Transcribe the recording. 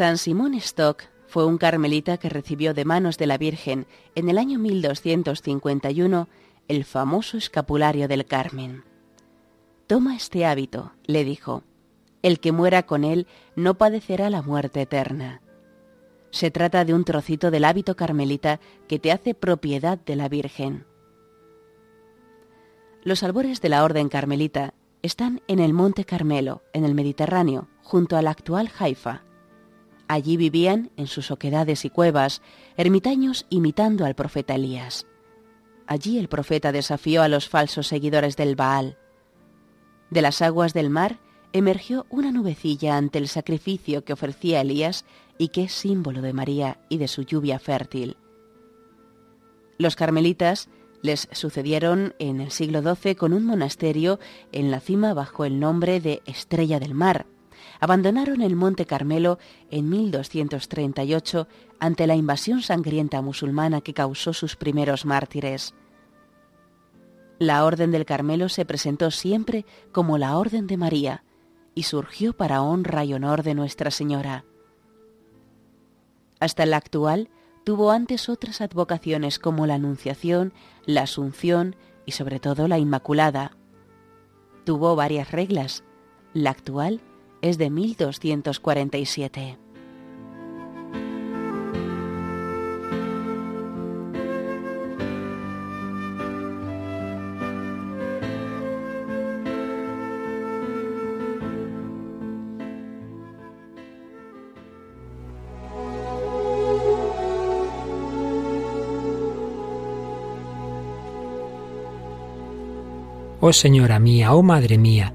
San Simón Stock fue un carmelita que recibió de manos de la Virgen en el año 1251 el famoso escapulario del Carmen. Toma este hábito, le dijo. El que muera con él no padecerá la muerte eterna. Se trata de un trocito del hábito carmelita que te hace propiedad de la Virgen. Los albores de la Orden Carmelita están en el Monte Carmelo, en el Mediterráneo, junto al actual Haifa. Allí vivían, en sus oquedades y cuevas, ermitaños imitando al profeta Elías. Allí el profeta desafió a los falsos seguidores del Baal. De las aguas del mar emergió una nubecilla ante el sacrificio que ofrecía Elías y que es símbolo de María y de su lluvia fértil. Los carmelitas les sucedieron en el siglo XII con un monasterio en la cima bajo el nombre de Estrella del Mar, abandonaron el Monte Carmelo en 1238 ante la invasión sangrienta musulmana que causó sus primeros mártires. La Orden del Carmelo se presentó siempre como la Orden de María y surgió para honra y honor de Nuestra Señora. Hasta la actual tuvo antes otras advocaciones como la Anunciación, la Asunción y sobre todo la Inmaculada. Tuvo varias reglas. La actual es de 1247. Oh Señora mía, oh Madre mía,